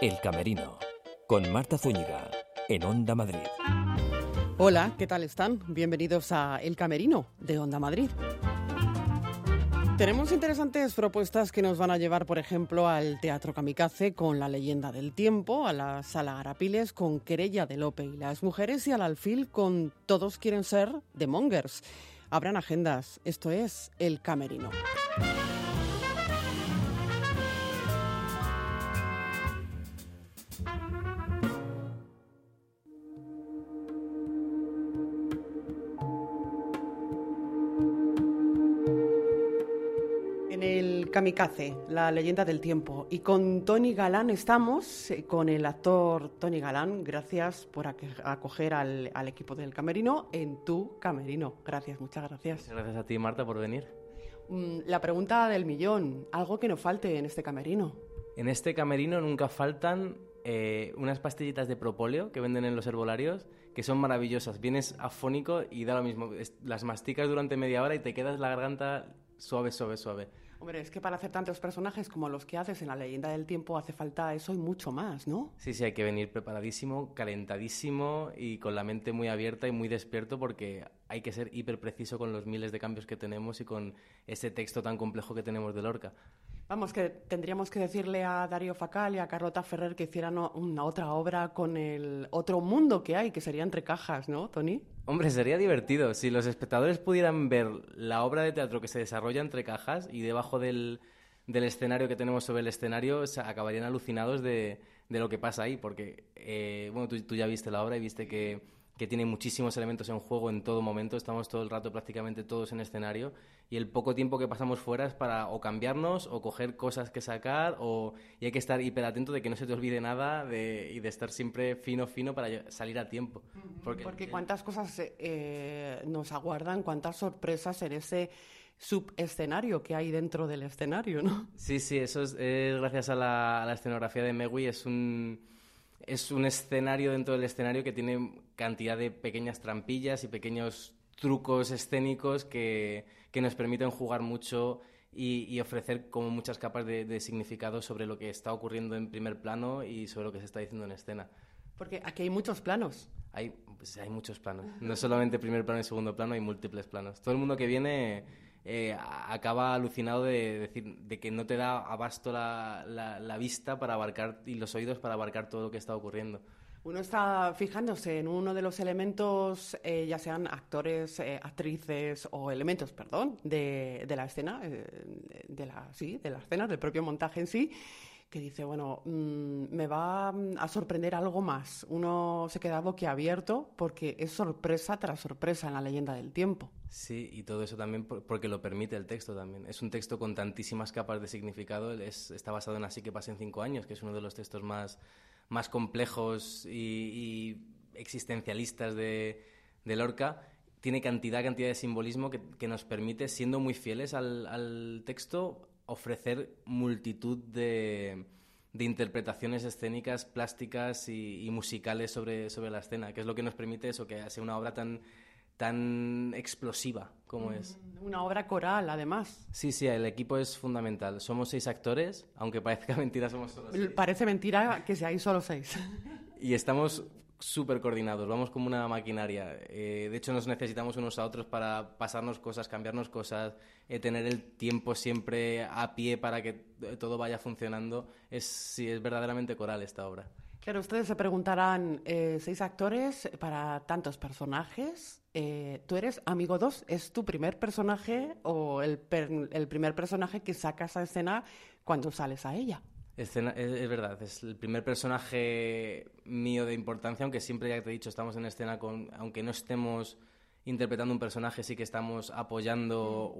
El Camerino, con Marta Zúñiga, en Onda Madrid. Hola, ¿qué tal están? Bienvenidos a El Camerino de Onda Madrid. Tenemos interesantes propuestas que nos van a llevar, por ejemplo, al Teatro Kamikaze con La leyenda del tiempo, a la Sala Arapiles con Querella de Lope y las mujeres y al Alfil con Todos quieren ser de Mongers. Abran agendas, esto es El Camerino. Kamikaze, la leyenda del tiempo. Y con Tony Galán estamos, eh, con el actor Tony Galán. Gracias por acoger al, equipo del Camerino en tu Camerino. Gracias, muchas gracias. Gracias a ti, Marta, por venir. Mm, la pregunta del millón, algo que no falte en este Camerino. En este Camerino nunca faltan eh, unas pastillitas de propóleo que venden en los herbolarios que son maravillosas. Vienes afónico y da lo mismo. Las masticas durante media hora y te quedas la garganta suave, suave, suave. Hombre, es que para hacer tantos personajes como los que haces en la leyenda del tiempo hace falta eso y mucho más, ¿no? Sí, sí, hay que venir preparadísimo, calentadísimo y con la mente muy abierta y muy despierto porque hay que ser hiper preciso con los miles de cambios que tenemos y con ese texto tan complejo que tenemos de Lorca. Vamos, que tendríamos que decirle a Darío Facal y a Carlota Ferrer que hicieran una otra obra con el otro mundo que hay, que sería entre cajas, ¿no, Tony? Hombre, sería divertido. Si los espectadores pudieran ver la obra de teatro que se desarrolla entre cajas y debajo del, escenario que tenemos sobre el escenario, acabarían alucinados de, lo que pasa ahí, porque, eh, bueno, tú ya viste la obra y viste que que tiene muchísimos elementos en juego en todo momento, estamos todo el rato prácticamente todos en escenario y el poco tiempo que pasamos fuera es para o cambiarnos o coger cosas que sacar o, y hay que estar hiper atento de que no se te olvide nada de, y de estar siempre fino, fino para salir a tiempo. Porque, cuántas cosas eh, nos aguardan, cuántas sorpresas en ese subescenario que hay dentro del escenario, ¿no? Sí, sí, eso es, gracias a la, a la escenografía de Megui, es un es un escenario dentro del escenario que tiene cantidad de pequeñas trampillas y pequeños trucos escénicos que, nos permiten jugar mucho y, ofrecer como muchas capas de, significado sobre lo que está ocurriendo en primer plano y sobre lo que se está diciendo en escena. Porque aquí hay muchos planos. Hay, pues hay muchos planos. No solamente primer plano y segundo plano, hay múltiples planos. Todo el mundo que viene eh, acaba alucinado de decir de que no te da abasto la, la, vista para abarcar y los oídos para abarcar todo lo que está ocurriendo. Uno está fijándose en uno de los elementos, eh, ya sean actores, eh, actrices o elementos, perdón, de, la escena, de la, sí, de la escena, del propio montaje en sí, que dice, bueno, mm, me va a sorprender algo más. Uno se queda boquiabierto porque es sorpresa tras sorpresa en la leyenda del tiempo. Sí, y todo eso también porque lo permite el texto también. Es un texto con tantísimas capas de significado. Es, está basado en Así que pasen cinco años, que es uno de los textos más, más complejos y, existencialistas de, de, Lorca. Tiene cantidad, cantidad de simbolismo que, nos permite, siendo muy fieles al, al texto, ofrecer multitud de, interpretaciones escénicas, plásticas y, musicales sobre, sobre la escena, que es lo que nos permite eso, que sea una obra tan, tan explosiva como es. Una obra coral, además. Sí, sí, el equipo es fundamental. Somos seis actores, aunque parezca mentira, somos solo seis. Parece mentira que seáis solo seis. Y estamos súper coordinados, vamos como una maquinaria. Eh, de hecho, nos necesitamos unos a otros para pasarnos cosas, cambiarnos cosas, eh, tener el tiempo siempre a pie para que todo vaya funcionando. Es, sí, es verdaderamente coral esta obra. Claro, ustedes se preguntarán, eh, seis actores para tantos personajes. ¿Tú eres amigo dos? ¿Es tu primer personaje o el, el primer personaje que sacas a escena cuando sales a ella? es, verdad, es el primer personaje mío de importancia, aunque siempre ya te he dicho, estamos en escena con, aunque no estemos interpretando un personaje, sí que estamos apoyando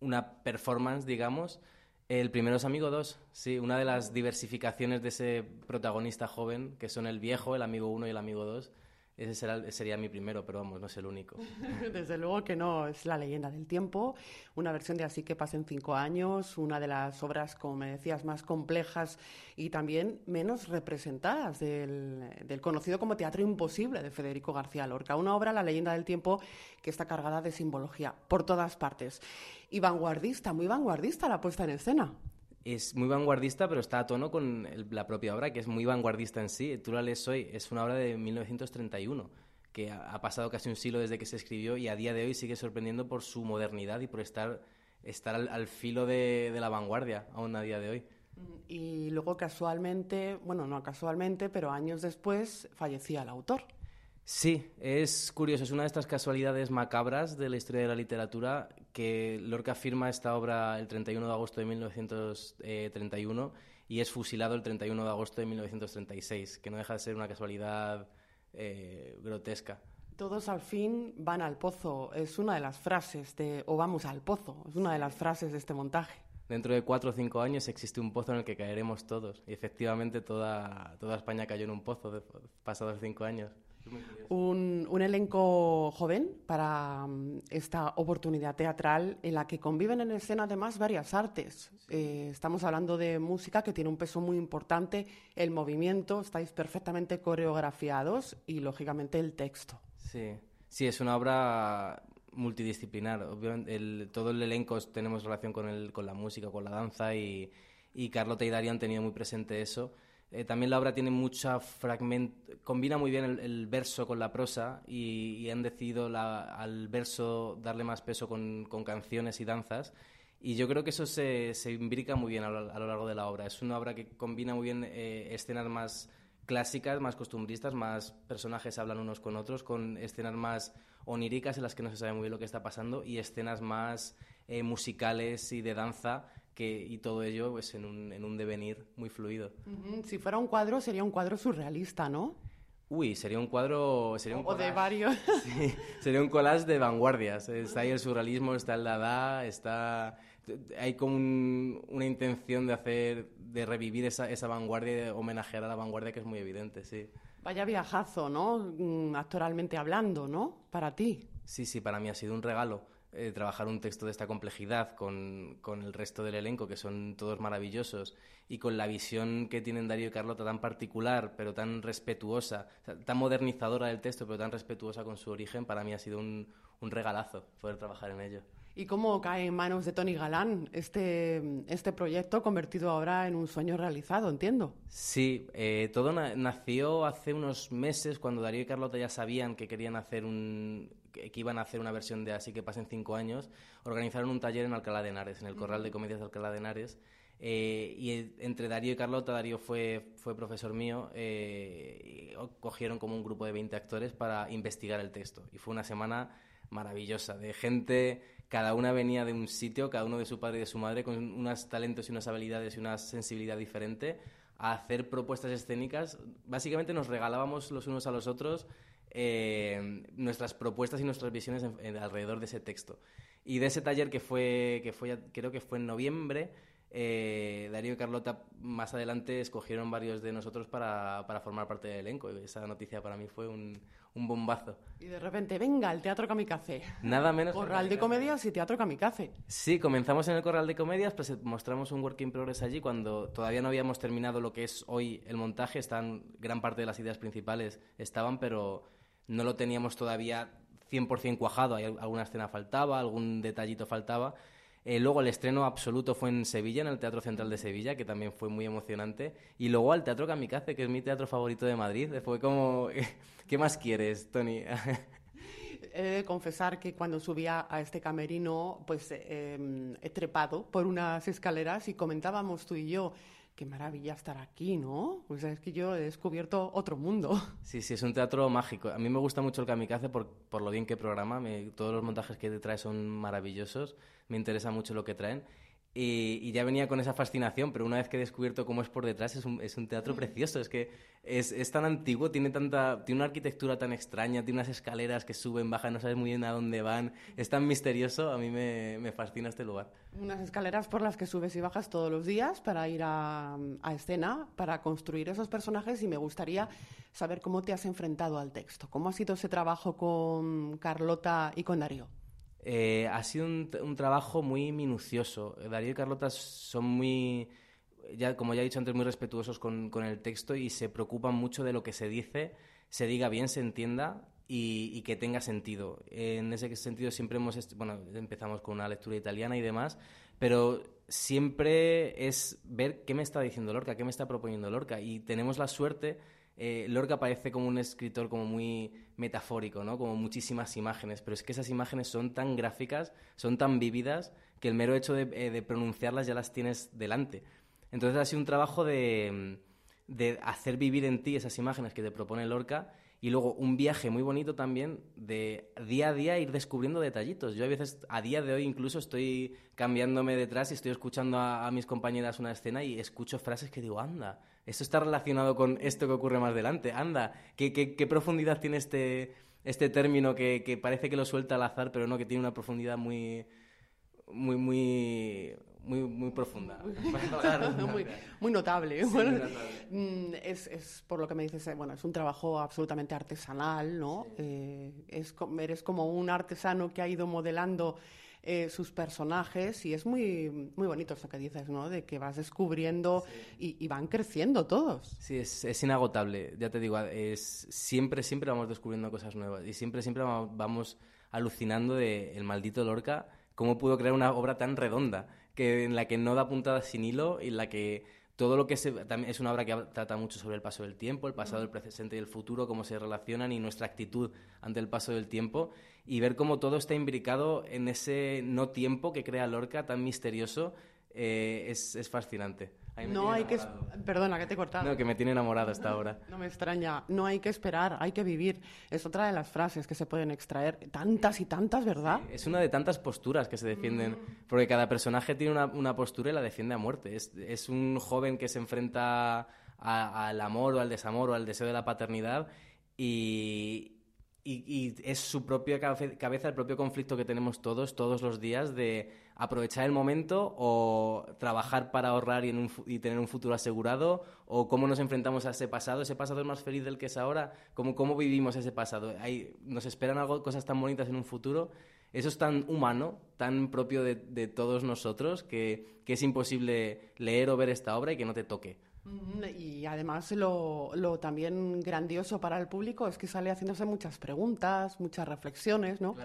una performance, digamos. El primero es Amigo 2, sí, una de las diversificaciones de ese protagonista joven, que son el viejo, el amigo 1 y el amigo 2 ese sería mi primero, pero vamos, no es el único. Desde luego que no, es la leyenda del tiempo, una versión de Así que pasen cinco años, una de las obras, como me decías, más complejas y también menos representadas del, del conocido como Teatro Imposible de Federico García Lorca. Una obra, La leyenda del tiempo, que está cargada de simbología por todas partes. Y vanguardista, muy vanguardista la puesta en escena. Es muy vanguardista, pero está a tono con la propia obra, que es muy vanguardista en sí. Tú la lees hoy, es una obra de 1931, que ha, pasado casi un siglo desde que se escribió y a día de hoy sigue sorprendiendo por su modernidad y por estar, estar al, filo de, de la vanguardia aún a día de hoy. Y luego casualmente, bueno, no casualmente, pero años después fallecía el autor. Sí, es curioso, es una de estas casualidades macabras de la historia de la literatura que Lorca firma esta obra el 31 de agosto de 1931 y es fusilado el 31 de agosto de 1936, que no deja de ser una casualidad eh, grotesca. Todos al fin van al pozo, es una de las frases de, o vamos al pozo, es una de las frases de este montaje. Dentro de cuatro o cinco años existe un pozo en el que caeremos todos. Y efectivamente toda, toda España cayó en un pozo pasados cinco años un, un, elenco joven para mm, esta oportunidad teatral en la que conviven en escena además varias artes. Eh, estamos hablando de música que tiene un peso muy importante, el movimiento, estáis perfectamente coreografiados y lógicamente el texto. Sí, sí, es una obra multidisciplinar. Obviamente, todo el elenco tenemos relación con, el, con la música, con la danza y, y Carlota y Darío han tenido muy presente eso. Eh, también la obra tiene mucha fragment combina muy bien el, verso con la prosa y, han decidido al verso darle más peso con, canciones y danzas. Y yo creo que eso se, se imbrica muy bien a lo, largo de la obra. Es una obra que combina muy bien eh, escenas más clásicas, más costumbristas, más personajes hablan unos con otros, con escenas más oníricas en las que no se sabe muy bien lo que está pasando y escenas más eh, musicales y de danza que, y todo ello pues, en, un, en un devenir muy fluido. Si fuera un cuadro, sería un cuadro surrealista, ¿no? Uy, sería un cuadro... Sería un o de varios. Sí, sería un collage de vanguardias. Está ahí el surrealismo, está el dada, está... Hay como una intención de hacer, de revivir esa, esa vanguardia de homenajear a la vanguardia que es muy evidente, sí. Vaya viajazo, ¿no? Mm, actoralmente hablando, ¿no? Para ti. Sí, sí, para mí ha sido un regalo eh, trabajar un texto de esta complejidad con, con, el resto del elenco, que son todos maravillosos, y con la visión que tienen Darío y Carlota tan particular, pero tan respetuosa, tan modernizadora del texto, pero tan respetuosa con su origen, para mí ha sido un, un regalazo poder trabajar en ello. ¿Y cómo cae en manos de Tony Galán este, este proyecto convertido ahora en un sueño realizado, entiendo? Sí, eh, todo nació hace unos meses cuando Darío y Carlota ya sabían que querían hacer un que, iban a hacer una versión de Así que pasen cinco años, organizaron un taller en Alcalá de Henares, en el Corral de Comedias de Alcalá de Henares. Eh, y entre Darío y Carlota, Darío fue, fue profesor mío, eh, cogieron como un grupo de 20 actores para investigar el texto. Y fue una semana maravillosa, de gente cada una venía de un sitio, cada uno de su padre y de su madre, con unos talentos y unas habilidades y una sensibilidad diferente, a hacer propuestas escénicas. Básicamente nos regalábamos los unos a los otros eh, nuestras propuestas y nuestras visiones alrededor de ese texto. Y de ese taller que fue, que fue creo que fue en noviembre, eh, Darío y Carlota más adelante escogieron varios de nosotros para, para formar parte del elenco. Y esa noticia para mí fue un, un bombazo. Y de repente, venga, el Teatro Kamikaze. Nada menos. Corral de Comedias y Teatro Kamikaze. Sí, comenzamos en el Corral de Comedias, pues mostramos un work in progress allí cuando todavía no habíamos terminado lo que es hoy el montaje. Están, gran parte de las ideas principales estaban, pero no lo teníamos todavía 100% cuajado. Hay, alguna escena faltaba, algún detallito faltaba. Eh, luego el estreno absoluto fue en Sevilla, en el Teatro Central de Sevilla, que también fue muy emocionante. Y luego al Teatro Kamikaze, que es mi teatro favorito de Madrid. Fue como, ¿qué más quieres, Tony? He de confesar que cuando subía a este camerino, pues em, he trepado por unas escaleras y comentábamos tú y yo, qué maravilla estar aquí, ¿no? Sea, es que yo he descubierto otro mundo. Sí, sí, es un teatro mágico. A mí me gusta mucho el Kamikaze por, por lo bien que programa. todos los montajes que te trae son maravillosos me interesa mucho lo que traen. Y, ya venía con esa fascinación, pero una vez que he descubierto cómo es por detrás, es un, es un teatro mm. precioso. Es que es, es, tan antiguo, tiene, tanta, tiene una arquitectura tan extraña, tiene unas escaleras que suben, bajan, no sabes muy bien a dónde van. Es tan misterioso, a mí me, me fascina este lugar. Unas escaleras por las que subes y bajas todos los días para ir a, a escena, para construir esos personajes y me gustaría saber cómo te has enfrentado al texto. ¿Cómo ha sido ese trabajo con Carlota y con Darío? Eh, ha sido un, trabajo muy minucioso. Darío y Carlota son muy, ya, como ya he dicho antes, muy respetuosos con, el texto y se preocupan mucho de lo que se dice, se diga bien, se entienda y, que tenga sentido. En ese sentido siempre hemos, bueno, empezamos con una lectura italiana y demás, pero siempre es ver qué me está diciendo Lorca, qué me está proponiendo Lorca. Y tenemos la suerte, eh, Lorca parece como un escritor como muy metafórico, ¿no? Como muchísimas imágenes, pero es que esas imágenes son tan gráficas, son tan vívidas, que el mero hecho de, eh, pronunciarlas ya las tienes delante. Entonces ha sido un trabajo de, de hacer vivir en ti esas imágenes que te propone Lorca y luego un viaje muy bonito también de día a día ir descubriendo detallitos. Yo a veces, a día de hoy incluso estoy cambiándome detrás y estoy escuchando a, mis compañeras una escena y escucho frases que digo, anda, esto está relacionado con esto que ocurre más delante, anda, qué, qué, profundidad tiene este, este término que, que parece que lo suelta al azar, pero no, que tiene una profundidad muy, muy, muy, muy, muy profunda. muy, notable. Mm, es, es, por lo que me dices, eh, bueno, es un trabajo absolutamente artesanal, ¿no? Eh, es, eres como un artesano que ha ido modelando eh, sus personajes y es muy, muy bonito eso que dices, ¿no? De que vas descubriendo y, van creciendo todos. Sí, es, es, inagotable, ya te digo, es, siempre, siempre vamos descubriendo cosas nuevas y siempre, siempre vamos alucinando de el maldito Lorca, cómo pudo crear una obra tan redonda que en la que no da puntadas sin hilo y en la que todo lo que se, es una obra que trata mucho sobre el paso del tiempo, el pasado, el presente y el futuro, cómo se relacionan y nuestra actitud ante el paso del tiempo y ver cómo todo está imbricado en ese no tiempo que crea Lorca tan misterioso eh, es fascinante. No hay que... Perdona, que te he cortado. No, que me tiene enamorado esta obra. No me extraña. No hay que esperar, hay que vivir. Es otra de las frases que se pueden extraer. Tantas y tantas, ¿verdad? es una de tantas posturas que se defienden. Mm. Porque cada personaje tiene una, una, postura y la defiende a muerte. Es, es un joven que se enfrenta al amor o al desamor o al deseo de la paternidad y, y, es su propia cabeza, el propio conflicto que tenemos todos, todos los días, de aprovechar el momento o trabajar para ahorrar y, tener un futuro asegurado, o cómo nos enfrentamos a ese pasado. ¿Ese pasado es más feliz del que es ahora? ¿Cómo, cómo vivimos ese pasado? ¿Nos esperan algo, cosas tan bonitas en un futuro? Eso es tan humano, tan propio de, todos nosotros, que es imposible leer o ver esta obra y que no te toque. Y además lo, lo, también grandioso para el público es que sale haciéndose muchas preguntas, muchas reflexiones, ¿no?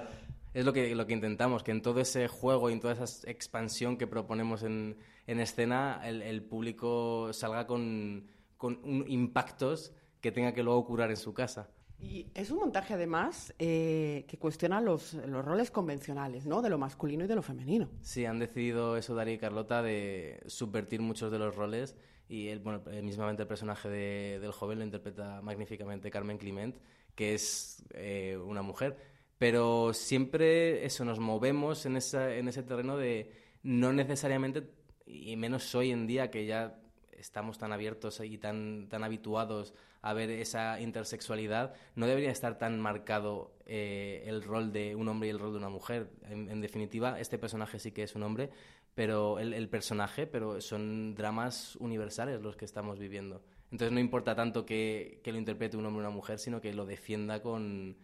Es lo que, lo que intentamos, que en todo ese juego y en toda esa expansión que proponemos en, en escena, el, el, público salga con, con impactos que tenga que luego curar en su casa. Y es un montaje, además, eh, que cuestiona los, los, roles convencionales, ¿no? De lo masculino y de lo femenino. Sí, han decidido eso, Darío y Carlota, de subvertir muchos de los roles y él, bueno, eh, mismamente el personaje de, del joven lo interpreta magníficamente Carmen Clement, que es eh, una mujer. Pero siempre eso, nos movemos en, esa, en ese terreno de no necesariamente, y menos hoy en día que ya estamos tan abiertos y tan, tan habituados a ver esa intersexualidad, no debería estar tan marcado eh, el rol de un hombre y el rol de una mujer. en, definitiva, este personaje sí que es un hombre, pero el, personaje, pero son dramas universales los que estamos viviendo. Entonces no importa tanto que, lo interprete un hombre o una mujer, sino que lo defienda con,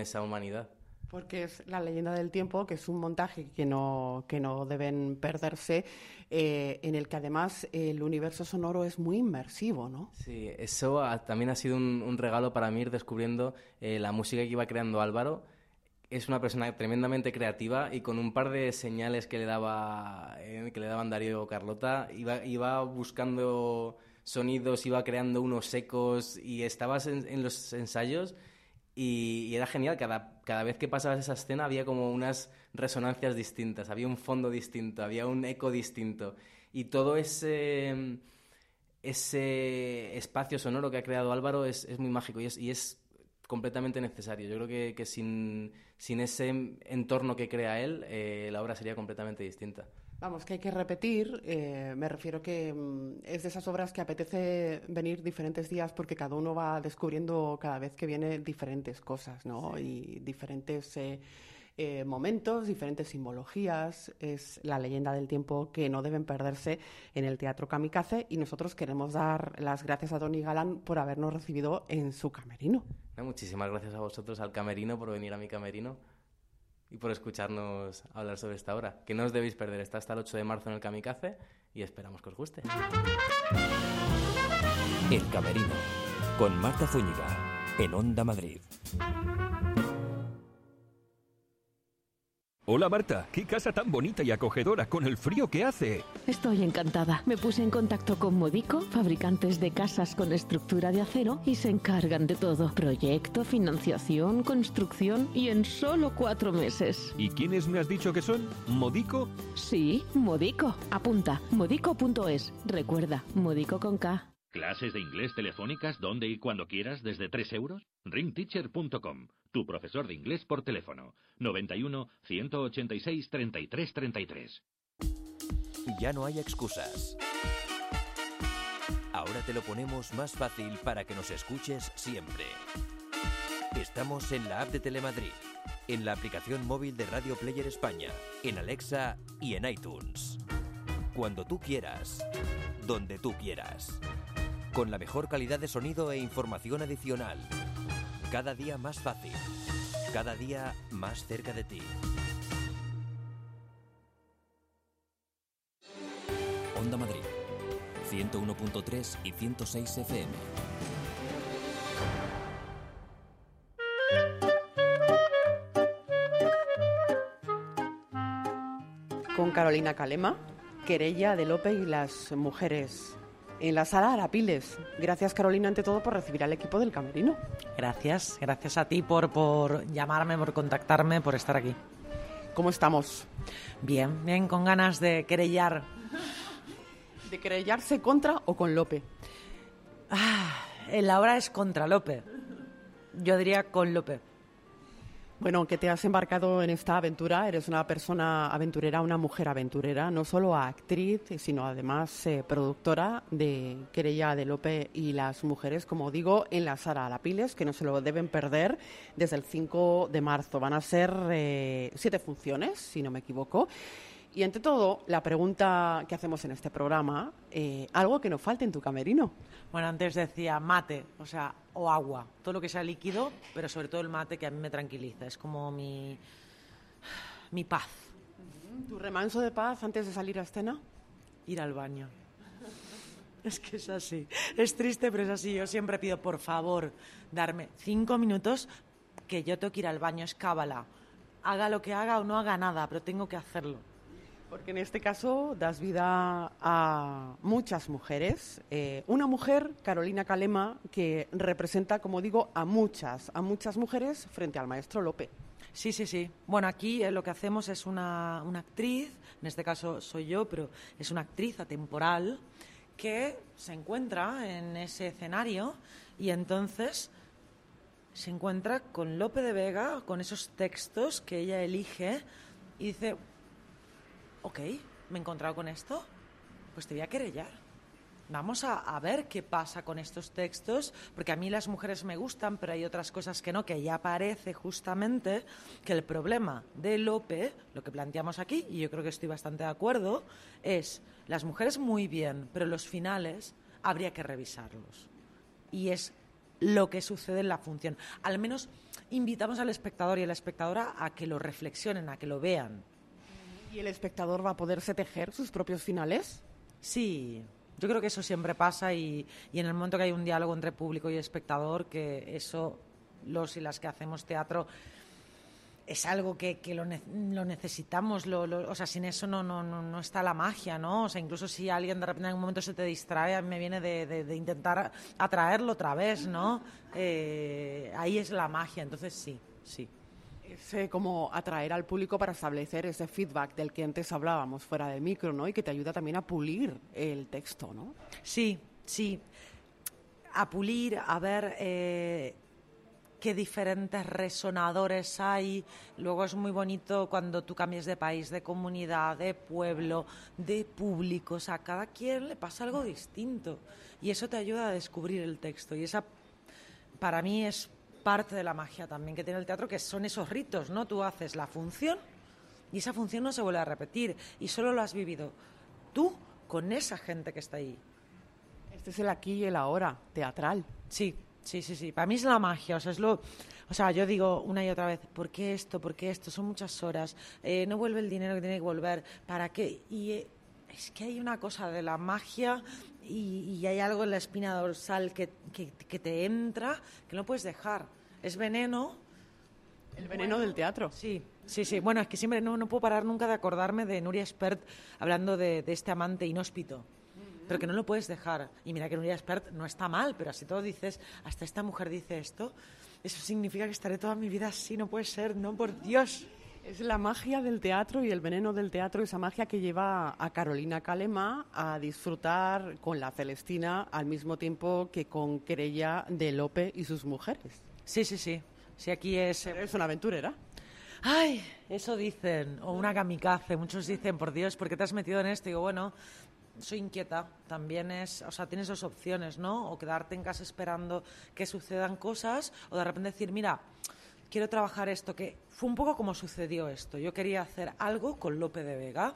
esa humanidad. Porque es la leyenda del tiempo, que es un montaje que no, que no deben perderse, eh, en el que además el universo sonoro es muy inmersivo, ¿no? Sí, eso también ha sido un, regalo para mí ir descubriendo eh, la música que iba creando Álvaro es una persona tremendamente creativa y con un par de señales que le daba eh, que le daban Darío o Carlota iba, iba buscando sonidos, iba creando unos ecos y estabas en, los ensayos y, era genial. Cada, cada vez que pasabas esa escena había como unas resonancias distintas, había un fondo distinto, había un eco distinto y todo ese ese espacio sonoro que ha creado Álvaro es, es muy mágico y es, completamente necesario. Yo creo que, que sin, sin, ese entorno que crea él, eh, la obra sería completamente distinta. Vamos, que hay que repetir, eh, me refiero que mm, es de esas obras que apetece venir diferentes días porque cada uno va descubriendo cada vez que viene diferentes cosas, ¿no? Y diferentes eh, eh, momentos, diferentes simbologías. Es la leyenda del tiempo que no deben perderse en el Teatro Kamikaze y nosotros queremos dar las gracias a Tony Galán por habernos recibido en su camerino. Muchísimas gracias a vosotros, al camerino, por venir a mi camerino y por escucharnos hablar sobre esta obra. Que no os debéis perder, está hasta el 8 de marzo en el Kamikaze y esperamos que os guste. El Camerino, con Marta Zúñiga, en Onda Madrid. Hola Marta, qué casa tan bonita y acogedora con el frío que hace. Estoy encantada. Me puse en contacto con Modico, fabricantes de casas con estructura de acero, y se encargan de todo. Proyecto, financiación, construcción y en solo cuatro meses. ¿Y quiénes me has dicho que son? ¿Modico? Sí, Modico. Apunta, modico.es. Recuerda, Modico con K. ¿Clases de inglés telefónicas donde y cuando quieras desde 3 euros? ringteacher.com, tu profesor de inglés por teléfono. 91 186 33 33. Ya no hay excusas. Ahora te lo ponemos más fácil para que nos escuches siempre. Estamos en la app de Telemadrid, en la aplicación móvil de Radio Player España, en Alexa y en iTunes. Cuando tú quieras, donde tú quieras. Con la mejor calidad de sonido e información adicional. Cada día más fácil. Cada día más cerca de ti. Onda Madrid. 101.3 y 106 FM. Con Carolina Calema, querella de Lope y las mujeres. En la sala Arapiles. Gracias, Carolina, ante todo, por recibir al equipo del Camerino. Gracias, gracias a ti por, por llamarme, por contactarme, por estar aquí. ¿Cómo estamos? Bien, bien, con ganas de querellar. ¿De querellarse contra o con Lope? Ah, la hora es contra Lope. Yo diría con Lope. Bueno, que te has embarcado en esta aventura, eres una persona aventurera, una mujer aventurera, no solo actriz, sino además eh, productora de Querella de Lope y las mujeres, como digo, en la Sara Alapiles, que no se lo deben perder desde el 5 de marzo. Van a ser eh, siete funciones, si no me equivoco. Y ante todo, la pregunta que hacemos en este programa, eh, algo que no falte en tu camerino. Bueno, antes decía mate, o sea, o agua, todo lo que sea líquido, pero sobre todo el mate que a mí me tranquiliza, es como mi, mi paz. ¿Tu remanso de paz antes de salir a escena? Ir al baño. Es que es así. Es triste, pero es así. Yo siempre pido, por favor, darme cinco minutos que yo tengo que ir al baño. Es cábala. Haga lo que haga o no haga nada, pero tengo que hacerlo. Porque en este caso das vida a muchas mujeres. Eh, una mujer, Carolina Calema, que representa, como digo, a muchas, a muchas mujeres frente al maestro Lope. Sí, sí, sí. Bueno, aquí eh, lo que hacemos es una, una, actriz, en este caso soy yo, pero es una actriz atemporal que se encuentra en ese escenario y entonces se encuentra con Lope de Vega, con esos textos que ella elige y dice, ok, me he encontrado con esto, pues te voy a querellar. Vamos a, ver qué pasa con estos textos, porque a mí las mujeres me gustan, pero hay otras cosas que no, que ya parece justamente que el problema de Lope, lo que planteamos aquí, y yo creo que estoy bastante de acuerdo, es las mujeres muy bien, pero los finales habría que revisarlos. Y es lo que sucede en la función. Al menos invitamos al espectador y a la espectadora a que lo reflexionen, a que lo vean. ¿Y el espectador va a poderse tejer sus propios finales? Sí, yo creo que eso siempre pasa y, y, en el momento que hay un diálogo entre público y espectador, que eso, los y las que hacemos teatro, es algo que, que lo, ne lo, necesitamos. Lo, lo, o sea, sin eso no, no, no, está la magia, ¿no? O sea, incluso si alguien de repente en un momento se te distrae, a mí me viene de intentar atraerlo otra vez, ¿no? Eh, ahí es la magia, entonces sí, sí es eh, como atraer al público para establecer ese feedback del que antes hablábamos fuera de micro, ¿no? Y que te ayuda también a pulir el texto, ¿no? Sí, sí. A pulir, a ver eh, qué diferentes resonadores hay. Luego es muy bonito cuando tú cambias de país, de comunidad, de pueblo, de público. O sea, a cada quien le pasa algo distinto. Y eso te ayuda a descubrir el texto. Y esa, para mí, es parte de la magia también que tiene el teatro, que son esos ritos, ¿no? Tú haces la función y esa función no se vuelve a repetir y solo lo has vivido tú con esa gente que está ahí. Este es el aquí y el ahora, teatral. Sí, sí, sí, sí. Para mí es la magia, o sea, es lo... O sea, yo digo una y otra vez, ¿por qué esto? ¿Por qué esto? Son muchas horas, eh, no vuelve el dinero que tiene que volver, ¿para qué? Y eh, es que hay una cosa de la magia y, y hay algo en la espina dorsal que, que, que te entra que no puedes dejar es veneno. El veneno del teatro. Sí, Sí, sí. Bueno, es que siempre no, no puedo parar nunca de acordarme de Nuria Spert hablando de, de este amante inhóspito. Pero que no lo puedes dejar. Y mira que Nuria Spert no está mal, pero así todo dices, hasta esta mujer dice esto, eso significa que estaré toda mi vida así, no puede ser, no, por Dios. Es la magia del teatro y el veneno del teatro, esa magia que lleva a Carolina Calema a disfrutar con la Celestina al mismo tiempo que con Querella de Lope y sus mujeres. Sí, sí, sí. Sí, aquí es... eh, Es una aventurera. Ay, eso dicen, o una kamikaze. Muchos dicen, por Dios, ¿por qué te has metido en esto? Y digo, bueno, soy inquieta. También es, o sea, tienes dos opciones, ¿no? O quedarte en casa esperando que sucedan cosas, o de repente decir, mira, quiero trabajar esto, que fue un poco como sucedió esto. Yo quería hacer algo con Lope de Vega.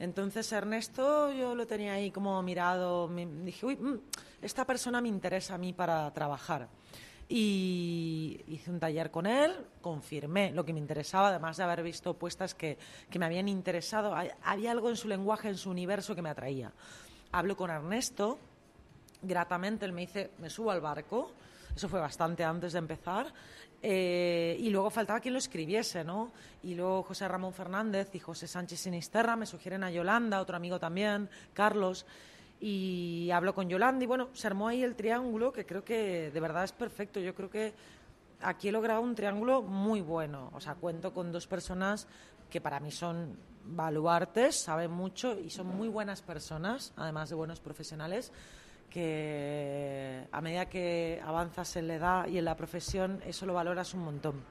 Entonces Ernesto yo lo tenía ahí como mirado, me- dije, uy, mm, esta persona me interesa a mí para trabajar. Y hice un taller con él, confirmé lo que me interesaba, además de haber visto puestas que, que me habían interesado. Había algo en su lenguaje, en su universo que me atraía. Hablo con Ernesto, gratamente él me dice, me subo al barco, eso fue bastante antes de empezar, eh, y luego faltaba quien lo escribiese, ¿no? Y luego José Ramón Fernández y José Sánchez Sinisterra me sugieren a Yolanda, otro amigo también, Carlos, y hablo con Yolanda y bueno, se armó ahí el triángulo que creo que de verdad es perfecto, yo creo que aquí he logrado un triángulo muy bueno, o sea, cuento con dos personas que para mí son baluartes, saben mucho y son muy buenas personas, además de buenos profesionales, que a medida que avanzas en la edad y en la profesión, eso lo valoras un montón.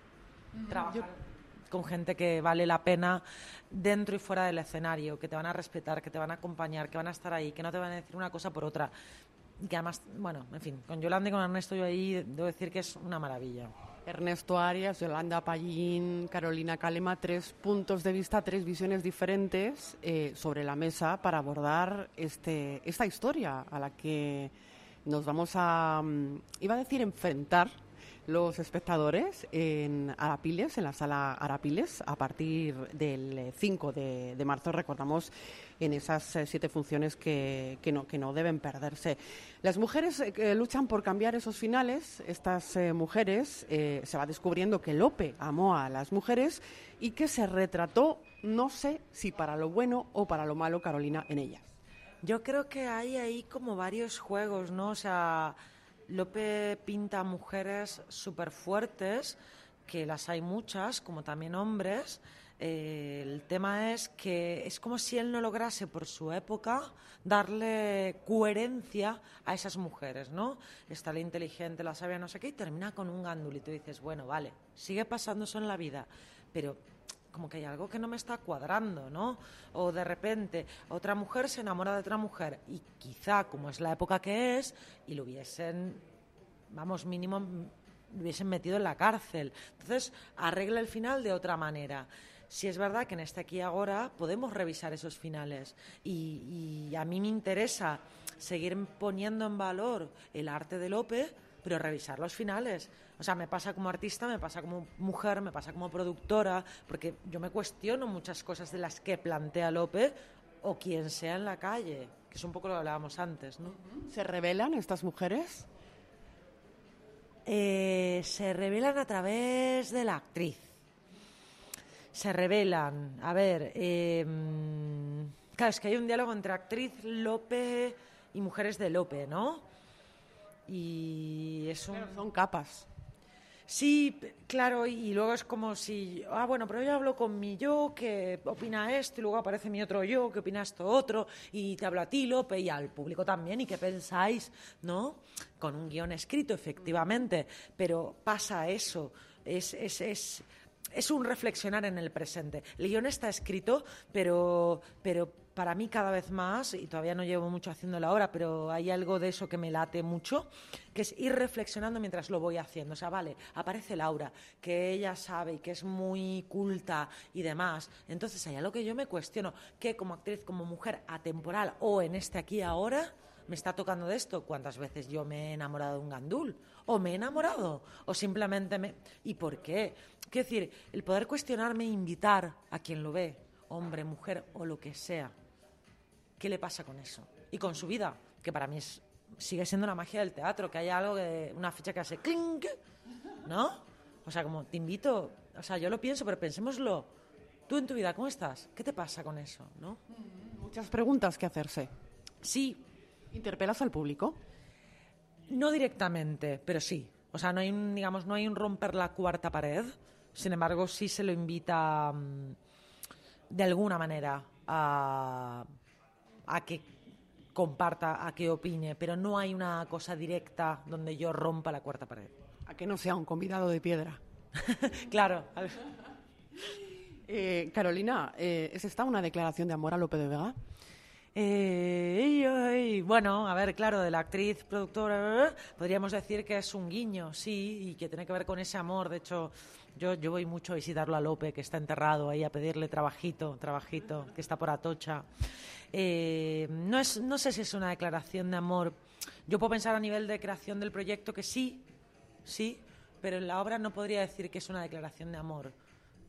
Trabajar con gente que vale la pena dentro y fuera del escenario, que te van a respetar, que te van a acompañar, que van a estar ahí, que no te van a decir una cosa por otra. Y que además, bueno, en fin, con Yolanda y con Ernesto yo ahí debo decir que es una maravilla. Ernesto Arias, Yolanda Pallín, Carolina Calema, tres puntos de vista, tres visiones diferentes eh, sobre la mesa para abordar este, esta historia a la que nos vamos a, mm, iba a decir, enfrentar los espectadores en Arapiles, en la sala Arapiles, a partir del eh, 5 de, de marzo, recordamos, en esas eh, siete funciones que, que no, que no deben perderse. Las mujeres eh, luchan por cambiar esos finales, estas eh, mujeres, eh, se va descubriendo que Lope amó a las mujeres y que se retrató, no sé si para lo bueno o para lo malo, Carolina, en ellas. Yo creo que hay ahí como varios juegos, ¿no? O sea, Lope pinta mujeres súper fuertes, que las hay muchas, como también hombres. Eh, el tema es que es como si él no lograse por su época darle coherencia a esas mujeres, ¿no? Está la inteligente, la sabia, no sé qué, y termina con un gándul y tú dices, bueno, vale, sigue pasando eso en la vida, pero como que hay algo que no me está cuadrando, ¿no? O de repente otra mujer se enamora de otra mujer y quizá como es la época que es y lo hubiesen, vamos, mínimo lo hubiesen metido en la cárcel. Entonces arregla el final de otra manera. Si es verdad que en este aquí y ahora podemos revisar esos finales y, y a mí me interesa seguir poniendo en valor el arte de Lope, pero revisar los finales. O sea, me pasa como artista, me pasa como mujer, me pasa como productora, porque yo me cuestiono muchas cosas de las que plantea Lope o quien sea en la calle, que es un poco lo que hablábamos antes, ¿no? ¿Se revelan estas mujeres? Eh, se revelan a través de la actriz. Se revelan, a ver, eh, claro, es que hay un diálogo entre actriz Lope y mujeres de Lope, ¿no? Y es un... Son capas. Sí, claro, y luego es como si, ah, bueno, pero yo hablo con mi yo que opina esto y luego aparece mi otro yo que opina esto otro y te hablo a ti, Lope, y al público también, y qué pensáis, ¿no? Con un guion escrito, efectivamente, pero pasa eso, es, es, es, es un reflexionar en el presente. El está escrito, pero, pero para mí cada vez más, y todavía no llevo mucho haciéndolo ahora, pero hay algo de eso que me late mucho, que es ir reflexionando mientras lo voy haciendo. O sea, vale, aparece Laura, que ella sabe y que es muy culta y demás. Entonces hay algo que yo me cuestiono, que como actriz, como mujer atemporal o en este aquí ahora, me está tocando de esto. ¿Cuántas veces yo me he enamorado de un gandul? ¿O me he enamorado? ¿O simplemente me...? ¿Y por qué? Quiero decir, el poder cuestionarme e invitar a quien lo ve, hombre, mujer o lo que sea, ¿qué le pasa con eso? Y con su vida, que para mí es, sigue siendo la magia del teatro, que haya algo, de, una ficha que hace clink, ¿no? O sea, como te invito, o sea, yo lo pienso, pero pensémoslo. Tú en tu vida, ¿cómo estás? ¿Qué te pasa con eso? ¿no? Muchas preguntas que hacerse. Sí. ¿Interpelas al público? No directamente, pero sí. O sea, no hay un, digamos, no hay un romper la cuarta pared. Sin embargo, sí se lo invita mm, de alguna manera a, a que comparta, a que opine, pero no hay una cosa directa donde yo rompa la cuarta pared. A que no sea un convidado de piedra. claro. Eh, Carolina, eh, ¿es esta una declaración de amor a Lope de Vega? Eh, bueno, a ver, claro, de la actriz, productora, podríamos decir que es un guiño, sí, y que tiene que ver con ese amor. De hecho, yo, yo voy mucho a visitarlo a Lope, que está enterrado ahí, a pedirle trabajito, trabajito, que está por Atocha. Eh, no, es, no sé si es una declaración de amor. Yo puedo pensar a nivel de creación del proyecto que sí, sí, pero en la obra no podría decir que es una declaración de amor.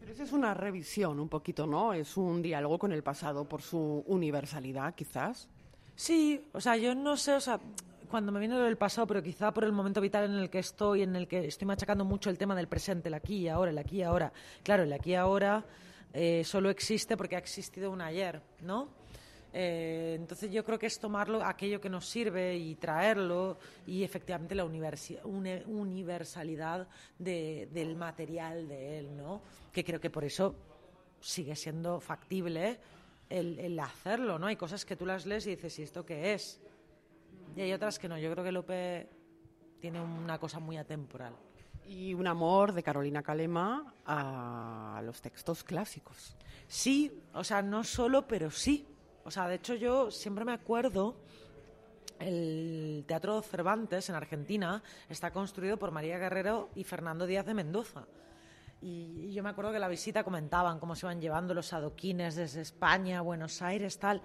Pero esa es una revisión un poquito, ¿no? Es un diálogo con el pasado por su universalidad, quizás. Sí, o sea, yo no sé, o sea, cuando me viene lo del pasado, pero quizá por el momento vital en el que estoy, en el que estoy machacando mucho el tema del presente, el aquí y ahora, el aquí y ahora. Claro, el aquí y ahora eh, solo existe porque ha existido un ayer, ¿no? Eh, entonces yo creo que es tomarlo aquello que nos sirve y traerlo y efectivamente la universalidad del material de él, ¿no? Que creo que por eso sigue siendo factible el, hacerlo, ¿no? Hay cosas que tú las lees y dices, ¿y esto qué es? Y hay otras que no. Yo creo que Lope tiene una cosa muy atemporal. Y un amor de Carolina Calema a los textos clásicos. Sí, o sea, no solo, pero sí. O sea, de hecho yo siempre me acuerdo, el Teatro Cervantes en Argentina está construido por María Guerrero y Fernando Díaz de Mendoza. Y, yo me acuerdo que la visita comentaban cómo se iban llevando los adoquines desde España, Buenos Aires, tal.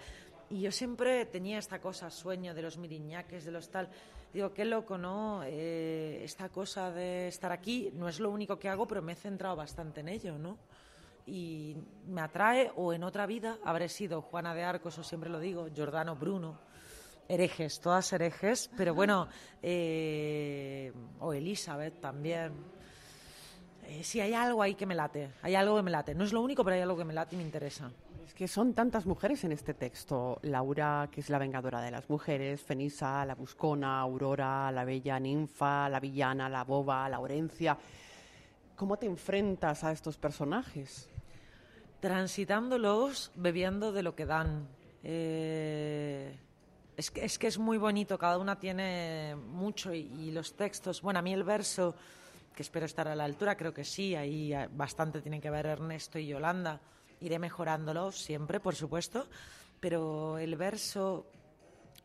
Y yo siempre tenía esta cosa, sueño de los miriñaques, de los tal. Digo, qué loco, ¿no? Eh, esta cosa de estar aquí no es lo único que hago, pero me he centrado bastante en ello, ¿no? Y me atrae, o en otra vida habré sido Juana de Arcos, o siempre lo digo, Giordano Bruno, herejes, todas herejes, pero bueno, eh, o Elizabeth también. Eh, sí, hay algo ahí que me late, hay algo que me late. No es lo único, pero hay algo que me late y me interesa. Es que son tantas mujeres en este texto. Laura, que es la vengadora de las mujeres, Fenisa, la buscona, Aurora, la bella ninfa, la villana, la boba, Laurencia. ¿Cómo te enfrentas a estos personajes? Transitándolos bebiendo de lo que dan. Eh, es, que, es, que, es muy bonito, cada una tiene mucho y, los textos, bueno, a mí el verso, que espero estar a la altura, creo que sí, ahí bastante tienen que ver Ernesto y Yolanda, iré mejorándolo siempre, por supuesto, pero el verso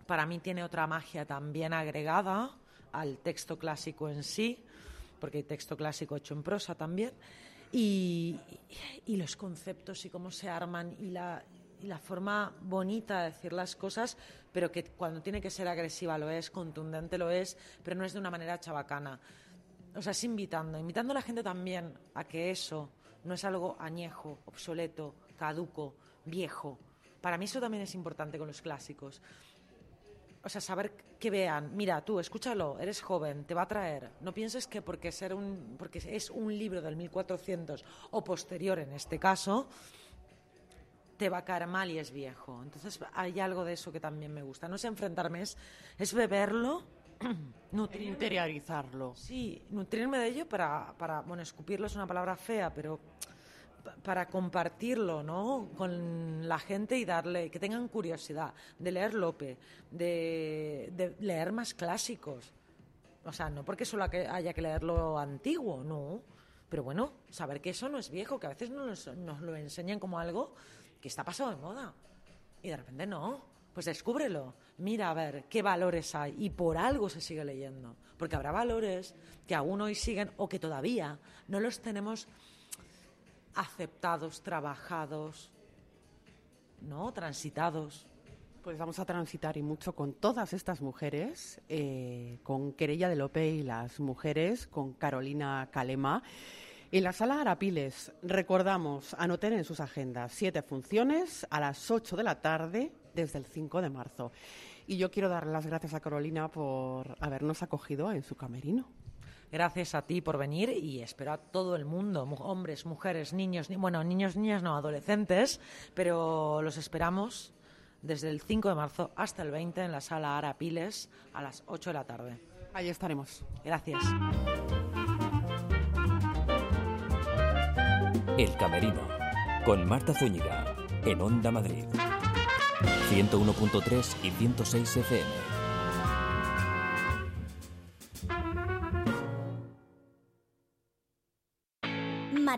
para mí tiene otra magia también agregada al texto clásico en sí, porque hay texto clásico hecho en prosa también. Y, los conceptos y cómo se arman y la, forma bonita de decir las cosas, pero que cuando tiene que ser agresiva lo es, contundente lo es, pero no es de una manera chabacana. O sea, es invitando, invitando a la gente también a que eso no es algo añejo, obsoleto, caduco, viejo. Para mí eso también es importante con los clásicos o sea, saber que vean, mira, tú, escúchalo, eres joven, te va a traer. No pienses que porque, ser un, porque es un libro del 1400 o posterior en este caso, te va a caer mal y es viejo. Entonces hay algo de eso que también me gusta. No es enfrentarme, es, es beberlo, nutrir, interiorizarlo. Sí, nutrirme de ello para, para, bueno, escupirlo es una palabra fea, pero para compartirlo ¿no? con la gente y darle que tengan curiosidad de leer Lope, de, leer más clásicos. O sea, no porque solo haya que leer lo antiguo, no. Pero bueno, saber que eso no es viejo, que a veces nos, nos lo enseñan como algo que está pasado de moda. Y de repente no. Pues descúbrelo. Mira a ver qué valores hay. Y por algo se sigue leyendo. Porque habrá valores que aún hoy siguen o que todavía no los tenemos aceptados, trabajados, ¿no? Transitados. Pues vamos a transitar y mucho con todas estas mujeres, eh, con Querella de Lope y las mujeres, con Carolina Calema. En la sala Arapiles, recordamos, anoten en sus agendas siete funciones a las ocho de la tarde desde el 5 de marzo. Y yo quiero dar las gracias a Carolina por habernos acogido en su camerino. Gracias a ti por venir y espero a todo el mundo, hombres, mujeres, niños, bueno, niños, niñas, no, adolescentes, pero los esperamos desde el 5 de marzo hasta el 20 en la sala Arapiles a las 8 de la tarde. Ahí estaremos. Gracias. El Camerino, con Marta Zúñiga, en Onda Madrid. 101.3 y 106 FM.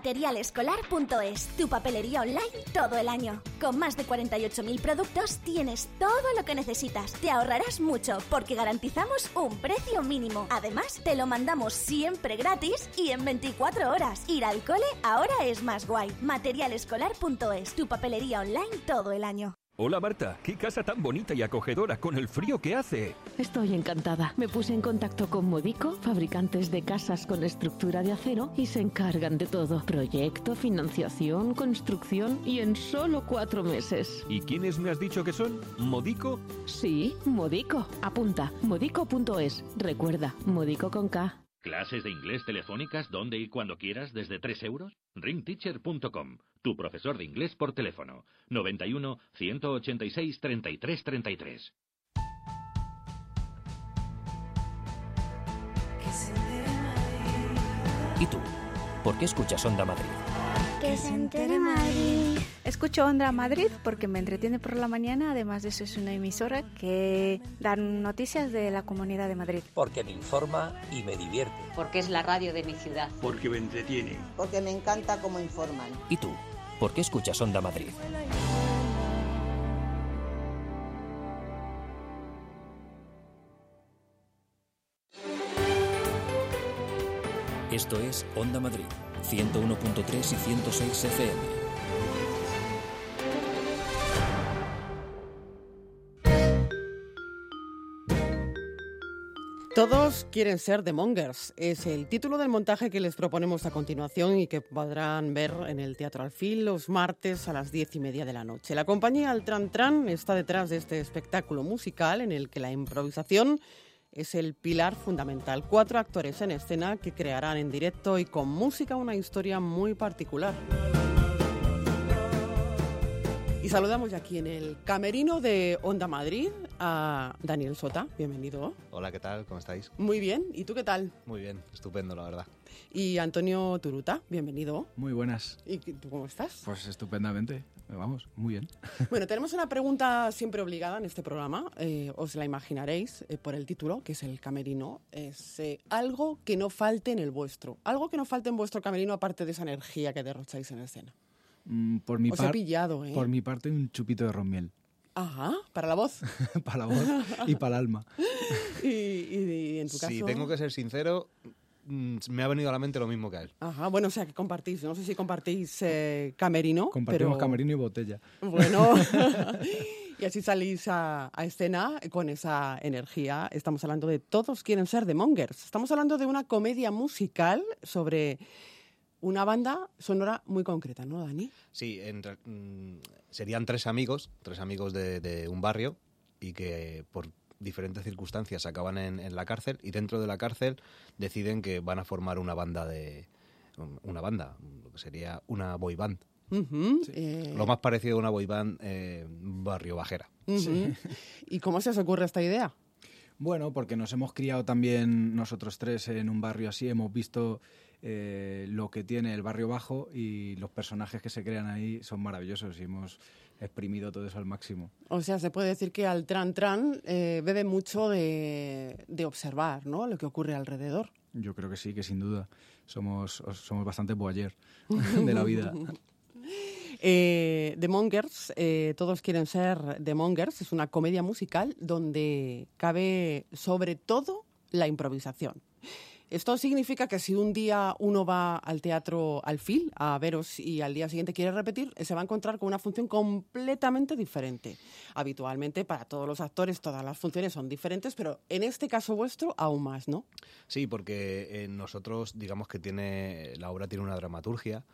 Materialescolar.es, tu papelería online todo el año. Con más de 48.000 productos tienes todo lo que necesitas. Te ahorrarás mucho porque garantizamos un precio mínimo. Además, te lo mandamos siempre gratis y en 24 horas. Ir al cole ahora es más guay. Materialescolar.es, tu papelería online todo el año. Hola Marta, qué casa tan bonita y acogedora con el frío que hace. Estoy encantada. Me puse en contacto con Modico, fabricantes de casas con estructura de acero, y se encargan de todo. Proyecto, financiación, construcción y en solo cuatro meses. ¿Y quiénes me has dicho que son? ¿Modico? Sí, Modico. Apunta, modico.es. Recuerda, Modico con K. ¿Clases de inglés telefónicas donde y cuando quieras desde 3 euros? ringteacher.com, tu profesor de inglés por teléfono. 91 186 33 33. ¿Y tú? ¿Por qué escuchas Onda Madrid? Que se entere Madrid. Escucho Onda Madrid porque me entretiene por la mañana, además de eso es una emisora que da noticias de la Comunidad de Madrid. Porque me informa y me divierte. Porque es la radio de mi ciudad. Porque me entretiene. Porque me encanta cómo informan. ¿Y tú? ¿Por qué escuchas Onda Madrid? Esto es Onda Madrid, 101.3 y 106 FM. Todos quieren ser The Mongers. Es el título del montaje que les proponemos a continuación y que podrán ver en el Teatro Alfil los martes a las diez y media de la noche. La compañía Altran Tran está detrás de este espectáculo musical en el que la improvisación es el pilar fundamental. Cuatro actores en escena que crearán en directo y con música una historia muy particular. Saludamos aquí en el camerino de Onda Madrid a Daniel Sota. Bienvenido. Hola, ¿qué tal? ¿Cómo estáis? Muy bien. ¿Y tú qué tal? Muy bien, estupendo, la verdad. Y Antonio Turuta, bienvenido. Muy buenas. ¿Y tú cómo estás? Pues estupendamente. Vamos, muy bien. Bueno, tenemos una pregunta siempre obligada en este programa. Eh, os la imaginaréis eh, por el título, que es el camerino. Es eh, algo que no falte en el vuestro. Algo que no falte en vuestro camerino aparte de esa energía que derrocháis en escena. Mm, por mi Os he pillado, ¿eh? Por mi parte, un chupito de romiel. Ajá, para la voz. para la voz y para el alma. y, y, en tu caso. Si tengo que ser sincero, mm, me ha venido a la mente lo mismo que a él. Ajá, bueno, o sea, que compartís. No sé si compartís eh, camerino. Compartimos camerino y botella. Bueno. y así salís a, a, escena con esa energía. Estamos hablando de Todos quieren ser de Mongers. Estamos hablando de una comedia musical sobre una banda sonora muy concreta, ¿no, Dani? Sí, en, mm, serían tres amigos, tres amigos de, de, un barrio y que por diferentes circunstancias acaban en, en, la cárcel y dentro de la cárcel deciden que van a formar una banda de una banda, lo que sería una boy band. Uh -huh. sí. eh... Lo más parecido a una boy band eh, barrio bajera. Uh -huh. sí. ¿Y cómo se os ocurre esta idea? Bueno, porque nos hemos criado también nosotros tres en un barrio así, hemos visto eh, lo que tiene el barrio bajo y los personajes que se crean ahí son maravillosos y hemos exprimido todo eso al máximo. O sea, se puede decir que al Tran Tran eh, bebe mucho de, de, observar ¿no? lo que ocurre alrededor. Yo creo que sí, que sin duda somos, somos bastante boyer de la vida. Eh, The Mongers, eh, todos quieren ser The Mongers, es una comedia musical donde cabe sobre todo la improvisación. Esto significa que si un día uno va al teatro al fil a veros y al día siguiente quiere repetir, se va a encontrar con una función completamente diferente. Habitualmente para todos los actores todas las funciones son diferentes, pero en este caso vuestro aún más, ¿no? Sí, porque eh, nosotros digamos que tiene la obra tiene una dramaturgia,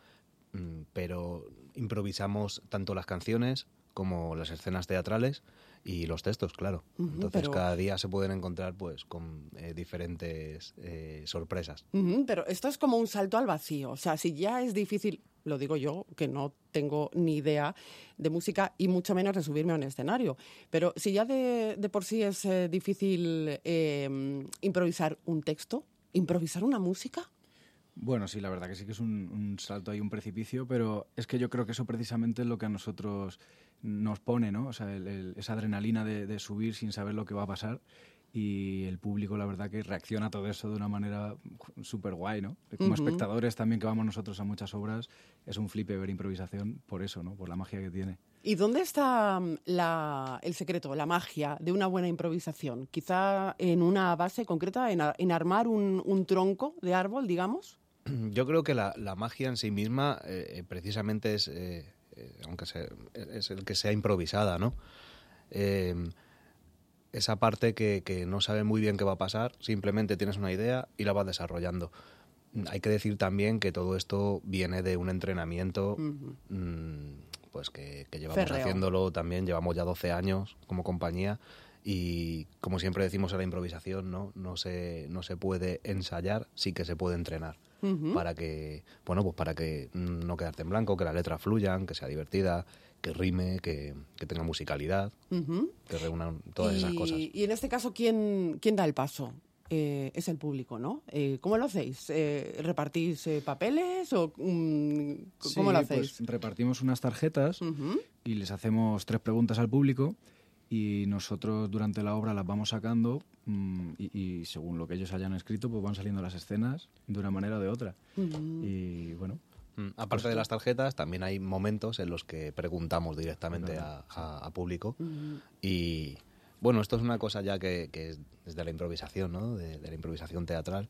mm, pero improvisamos tanto las canciones como las escenas teatrales y los textos, claro. Entonces pero- cada día se pueden encontrar pues con eh, diferentes eh, sorpresas. Pero esto es como un salto al vacío. O sea, si ya es difícil, lo digo yo, que no tengo ni idea de música y mucho menos de subirme a un escenario. Pero si ya de, de por sí es eh, difícil eh, improvisar un texto, improvisar una música. Bueno, sí, la verdad que sí que es un, un salto ahí, un precipicio, pero es que yo creo que eso precisamente es lo que a nosotros nos pone, ¿no? O sea, el- el- esa adrenalina de, de subir sin saber lo que va a pasar y el público, la verdad, que reacciona a todo eso de una manera súper guay, ¿no? Como espectadores también que vamos nosotros a muchas obras, es un flipe ver improvisación por eso, ¿no? Por la magia que tiene. ¿Y dónde está mm, la- el secreto, la magia de una buena improvisación? Quizá en una base concreta, en, a- en armar un, un tronco de árbol, digamos. Yo creo que la, la magia en sí misma eh, eh, precisamente es, eh, aunque es el que sea improvisada, ¿no? Eh, esa parte que, que no sabe muy bien qué va a pasar, simplemente tienes una idea y la vas desarrollando. Hay que decir también que todo esto viene de un entrenamiento mm, pues que, que llevamos haciéndolo también, llevamos ya 12 años como compañía y como siempre decimos en la improvisación, ¿no? No se, no se puede ensayar, sí que se puede entrenar Para que, bueno, pues para que no quedarte en blanco, que las letras fluyan, que sea divertida, que rime, que, que tenga musicalidad, que reúnan todas esas cosas. Y en este caso, ¿quién, quién da el paso? Eh, es el público, ¿no? Eh, ¿Cómo lo hacéis? Eh, ¿Repartís eh, papeles o mm, cómo Sí, lo hacéis? Pues repartimos unas tarjetas y les hacemos tres preguntas al público y nosotros durante la obra las vamos sacando mm, y, y según lo que ellos hayan escrito pues van saliendo las escenas de una manera o de otra. Y bueno, Mm, Aparte de las tarjetas, también hay momentos en los que preguntamos directamente a, a- a público. Y bueno, esto es una cosa ya que, que es desde la improvisación, ¿no? De, de la improvisación teatral.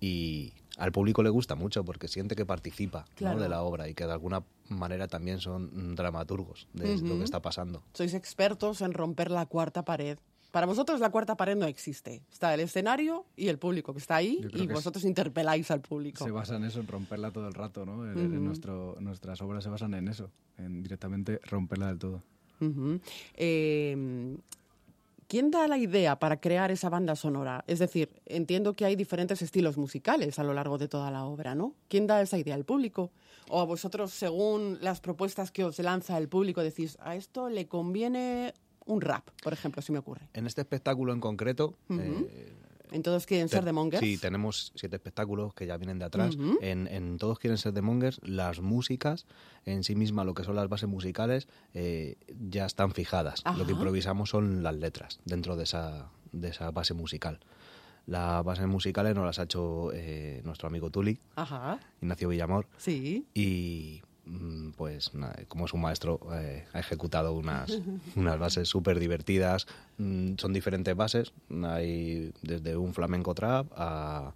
Y al público le gusta mucho porque siente que participa ¿no? Claro. de la obra y que de alguna manera también son dramaturgos de lo que está pasando. Sois expertos en romper la cuarta pared. Para vosotros la cuarta pared no existe. Está el escenario y el público que está ahí y vosotros interpeláis al público. se basa en eso, en romperla todo el rato, ¿no? En- en Ujú. nuestro, nuestras obras se basan en eso, en directamente romperla del todo. Eh, ¿Quién da la idea para crear esa banda sonora? Es decir, entiendo que hay diferentes estilos musicales a lo largo de toda la obra, ¿no? ¿Quién da esa idea? ¿El público? ¿O a vosotros, según las propuestas que os lanza el público, decís, a esto le conviene un rap, por ejemplo, si me ocurre? En este espectáculo en concreto, eh, ¿En todos quieren ser de Mongers? Sí, tenemos siete espectáculos que ya vienen de atrás. En, en Todos quieren ser de Mongers, las músicas en sí mismas, lo que son las bases musicales, eh, ya están fijadas. Lo que improvisamos son las letras dentro de esa, de esa base musical. Las bases musicales nos las ha hecho eh, nuestro amigo Tuli, Ajá, Ignacio Villamor, sí. y mm, pues como es un maestro eh, ha ejecutado unas, unas bases súper divertidas Mm, son diferentes bases. Hay desde un flamenco trap a,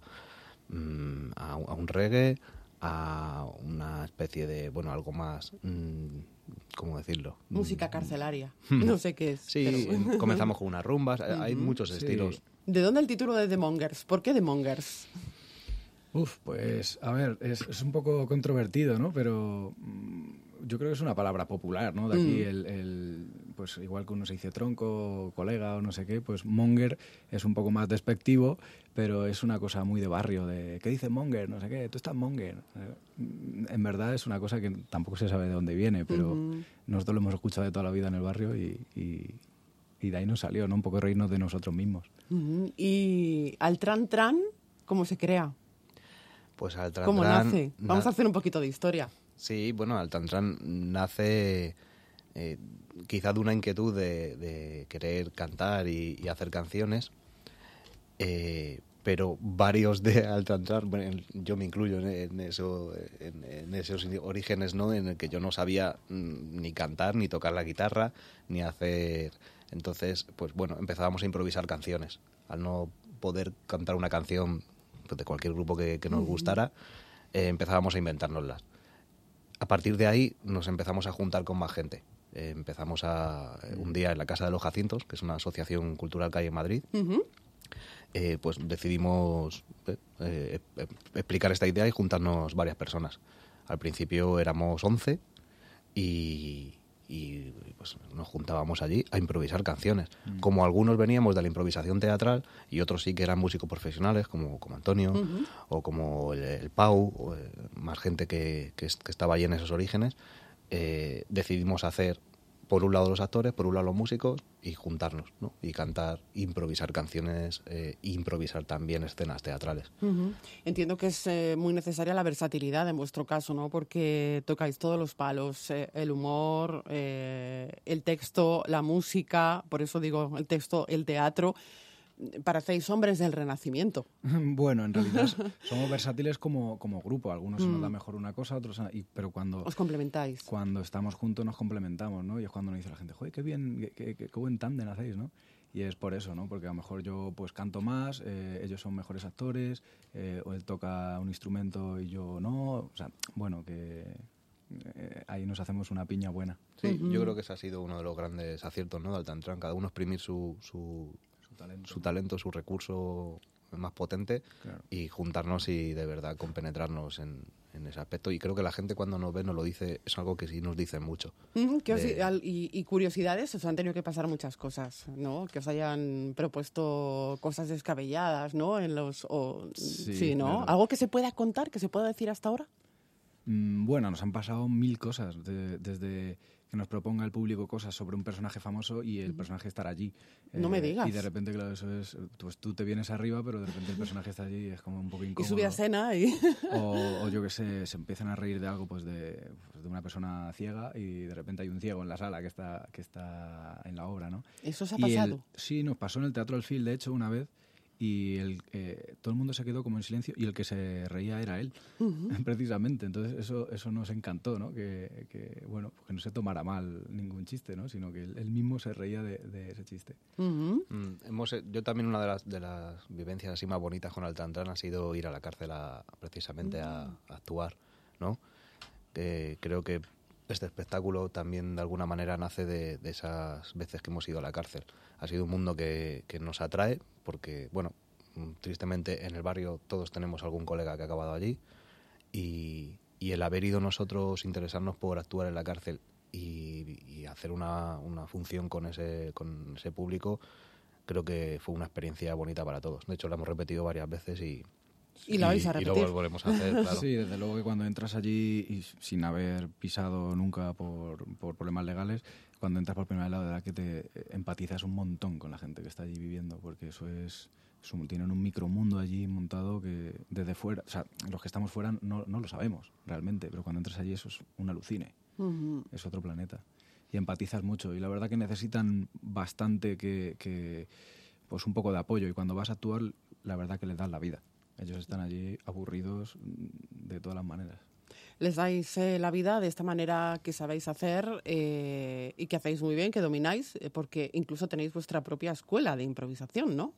mm, a, un- a un reggae a una especie de bueno algo más mm, cómo decirlo Música carcelaria. No sé qué es. sí pero- comenzamos con unas rumbas. Hay muchos Sí. estilos ¿De dónde el título de The Mongers? ¿Por qué The Mongers? Uf, pues a ver, es, es un poco controvertido, ¿no? Pero mm, yo creo que es una palabra popular, ¿no? De aquí Mm. el, el- pues igual que uno se dice tronco, colega o no sé qué, pues monger es un poco más despectivo, pero es una cosa muy de barrio, de ¿qué dice monger? No sé qué, tú estás monger. Eh, mm, En verdad es una cosa que tampoco se sabe de dónde viene, pero Ujú. nosotros lo hemos escuchado de toda la vida en el barrio y, y- y de ahí nos salió, ¿no? Un poco reírnos de nosotros mismos. ¿Y al Tran Tran cómo se crea? pues al Tran ¿Cómo Tran nace? Vamos na- a hacer un poquito de historia. Sí, bueno, Altantran nace eh, quizá de una inquietud de, de querer cantar y, y hacer canciones, eh, pero varios de Altantran, bueno, yo me incluyo en, en eso, en, en esos orígenes, ¿no? En el que yo no sabía mm, ni cantar, ni tocar la guitarra, ni hacer... Entonces, pues bueno, empezábamos a improvisar canciones. Al no poder cantar una canción pues, de cualquier grupo que, que nos gustara, eh, empezábamos a inventárnoslas a partir de ahí nos empezamos a juntar con más gente. Eh, empezamos a eh, un día en la Casa de los Jacintos, que es una asociación cultural que hay en Madrid, Ujú. eh, pues decidimos eh, eh, eh, explicar esta idea y juntarnos varias personas. Al principio éramos 11 y, y pues nos juntábamos allí a improvisar canciones. Mm. Como algunos veníamos de la improvisación teatral y otros sí que eran músicos profesionales, como, como Antonio o como el, el Pau, o, eh, más gente que, que estaba allí en esos orígenes, eh, decidimos hacer por un lado los actores, por un lado los músicos y juntarnos, ¿no? Y cantar, improvisar canciones, eh, improvisar también escenas teatrales. Entiendo que es eh, muy necesaria la versatilidad en vuestro caso, ¿no? Porque tocáis todos los palos, eh, el humor, el texto, la música, por eso digo el texto, el teatro. Parecéis hombres del Renacimiento. Bueno, en realidad somos versátiles como, como grupo. Algunos se nos Mm. da mejor una cosa, otros... y- pero cuando... Os complementáis. Cuando estamos juntos nos complementamos, ¿no? Y es cuando nos dice la gente, joder, qué bien, qué, qué- qué- qué buen tándem hacéis, ¿no? Y es por eso, ¿no? Porque a lo mejor yo pues canto más, eh, ellos son mejores actores, eh, o él toca un instrumento y yo no. O sea, bueno, que eh, ahí nos hacemos una piña buena. Sí, yo creo que ese ha sido uno de los grandes aciertos ¿no? del Tantran. Cada uno exprimir su, su, su talento, su, recurso más potente Claro. y juntarnos y de verdad compenetrarnos en, en ese aspecto. Y creo que la gente cuando nos ve nos lo dice, es algo que sí nos dice mucho. Os- De- y, y curiosidades, os han tenido que pasar muchas cosas, ¿no? Que os hayan propuesto cosas descabelladas, ¿no? En los, o- Sí, sí, ¿no? claro. ¿Algo que se pueda contar, que se pueda decir hasta ahora? Mm, Bueno, nos han pasado mil cosas, de- desde que nos proponga el público cosas sobre un personaje famoso y el personaje estar allí. Eh, No me digas. Y de repente, claro, eso es, pues tú te vienes arriba, pero de repente el personaje está allí y es como un poco Y incómodo. subí a escena y... O, o yo que sé, se empiezan a reír de algo, pues de, pues de una persona ciega y de repente hay un ciego en la sala que está, que está en la obra, ¿no? ¿Eso os ha Y el- pasado? sí, nos pasó en el Teatro Alfil, de hecho, una vez, y el, eh, todo el mundo se quedó como en silencio y el que se reía era él, precisamente. Entonces eso, eso nos encantó, ¿no? Que, que, bueno, pues que no se tomara mal ningún chiste, ¿no? Sino que él, él mismo se reía de, de ese chiste. Mm, hemos, eh, yo también una de las, de las vivencias así más bonitas con el Tantran ha sido ir a la cárcel a, precisamente a, a actuar, ¿no? Que creo que este espectáculo también de alguna manera nace de, de esas veces que hemos ido a la cárcel. Ha sido un mundo que, nos atrae porque, bueno, tristemente en el barrio todos tenemos algún colega que ha acabado allí y, el haber ido nosotros interesarnos por actuar en la cárcel y, hacer una, una función con ese, con ese público creo que fue una experiencia bonita para todos. De hecho, la hemos repetido varias veces y, Y la vais a y lo repetir. volveremos a hacer, claro. Sí, desde luego que cuando entras allí y sin haber pisado nunca por, por problemas legales, cuando entras por primera vez, la verdad que te eh, empatizas un montón con la gente que está allí viviendo, porque eso es, tienen un micromundo allí montado que desde fuera, o sea, los que estamos fuera no, no lo sabemos realmente, pero cuando entras allí eso es un alucine, Ujú. es otro planeta. Y empatizas mucho y la verdad que necesitan bastante que, que, pues un poco de apoyo y cuando vas a actuar, la verdad que les das la vida. Ellos están allí aburridos mm, de todas las maneras. Les dais eh, la vida de esta manera que sabéis hacer eh, y que hacéis muy bien, que domináis, eh, porque incluso tenéis vuestra propia escuela de improvisación, ¿no?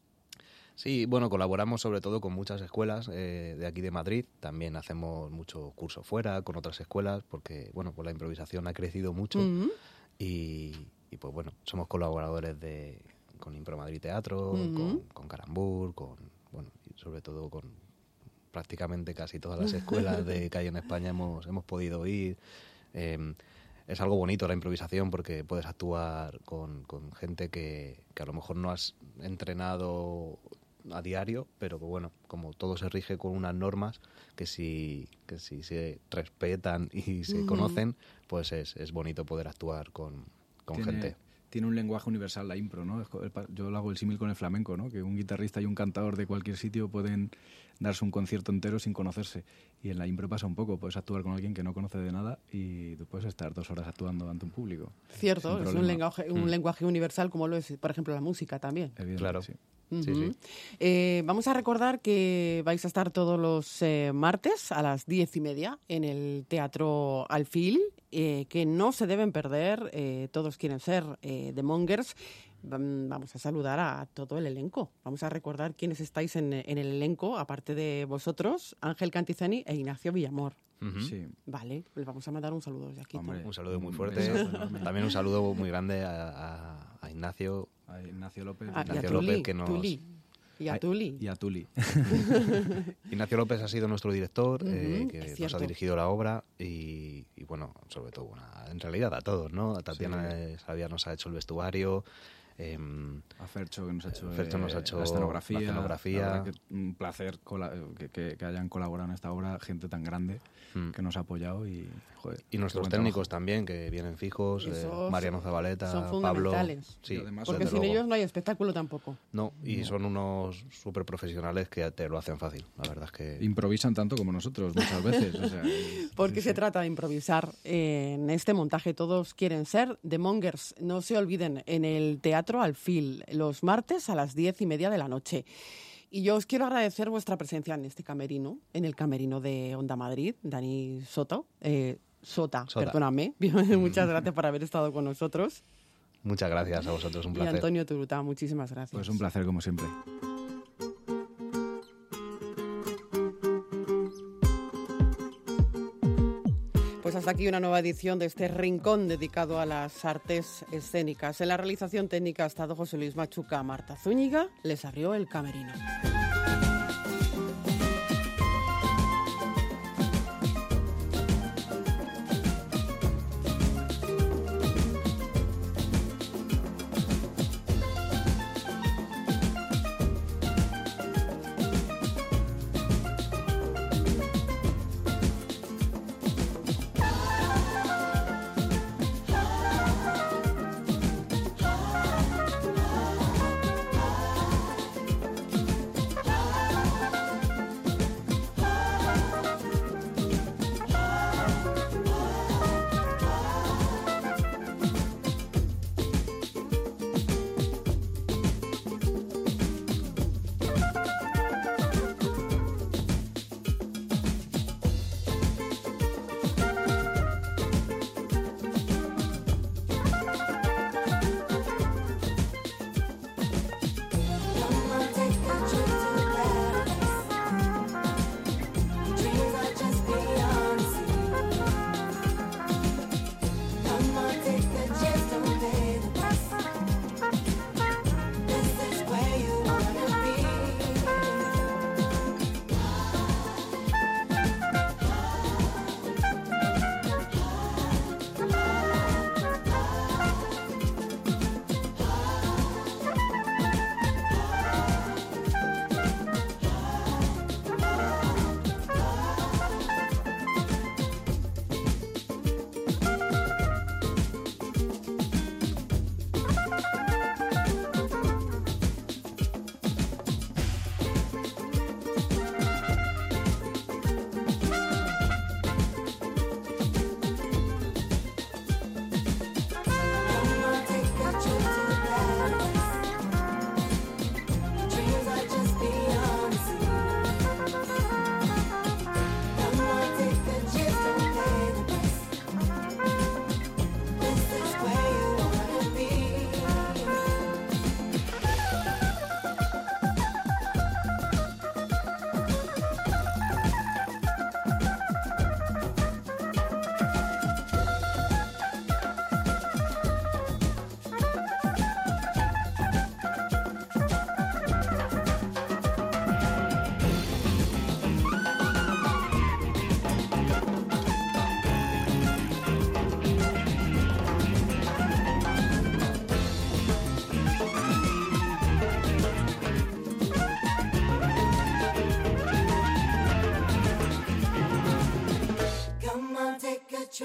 Sí, bueno, colaboramos sobre todo con muchas escuelas eh, de aquí de Madrid. También hacemos muchos cursos fuera con otras escuelas porque, bueno, pues la improvisación ha crecido mucho Ujú. y, y, pues bueno, somos colaboradores de con Impro Madrid Teatro, Ujú. con, con Carambur, con, bueno, y sobre todo con prácticamente casi todas las escuelas de que hay en España hemos, hemos podido ir. Eh, es algo bonito la improvisación porque puedes actuar con, con gente que, que a lo mejor no has entrenado a diario, pero que bueno, como todo se rige con unas normas que si, que si se respetan y se conocen, pues es, es bonito poder actuar con, con tiene, gente. Tiene un lenguaje universal la impro, ¿no? Yo lo hago el símil con el flamenco, ¿no? Que un guitarrista y un cantador de cualquier sitio pueden darse un concierto entero sin conocerse. Y en la impro pasa un poco, puedes actuar con alguien que no conoce de nada y tú puedes estar dos horas actuando ante un público. Cierto, es un lenguaje, un Mm. lenguaje universal como lo es, por ejemplo, la música también. Claro. sí. Eh, vamos a recordar que vais a estar todos los eh, martes a las diez y media en el Teatro Alfil, eh, que no se deben perder, eh, todos quieren ser eh, The Mongers. Vam- Vamos a saludar a todo el elenco. Vamos a recordar quiénes estáis en, en el elenco, aparte de vosotros, Ángel Cantizani e Ignacio Villamor. Sí. Vale, les vamos a mandar un saludo desde aquí. Hombre. Un saludo muy fuerte. También un saludo muy grande a, a- a Ignacio, A Ignacio López. Ah, y a Ignacio Tuli, López, que nos, Tuli. Y a Tuli. Y a Tuli. Ignacio López ha sido nuestro director, eh, Ujú, que es nos ha dirigido la obra y, y, bueno, sobre todo, bueno, en realidad a todos, ¿no? A Tatiana Sí. eh, Xavier nos ha hecho el vestuario. em, A Fercho que nos ha hecho, Fercho nos ha eh, hecho la escenografía. la escenografía. Que un placer que, que- que hayan colaborado en esta obra gente tan grande Mm. que nos ha apoyado y joder, Y nuestros técnicos también, que vienen fijos, eh, Mariano Zabaleta, son Pablo. Sí, Porque desde sin luego. ellos no hay espectáculo tampoco. No, y No. son unos súper profesionales que te lo hacen fácil, la verdad es que... Improvisan tanto como nosotros muchas veces. o sea, Porque se trata de improvisar. En este montaje todos quieren ser The Mongers. No se olviden, en el Teatro Alfil, los martes a las diez y media de la noche. Y yo os quiero agradecer vuestra presencia en este camerino, en el camerino de Onda Madrid, Dani Soto. eh, Sota, Sota. perdóname. Muchas gracias por haber estado con nosotros. Muchas gracias a vosotros, un Y placer. Antonio Turuta, muchísimas gracias. Pues un placer como siempre. Pues hasta aquí una nueva edición de este rincón dedicado a las artes escénicas. En la realización técnica ha estado José Luis Machuca, Marta Zúñiga, les abrió el camerino.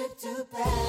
Trip to Paris.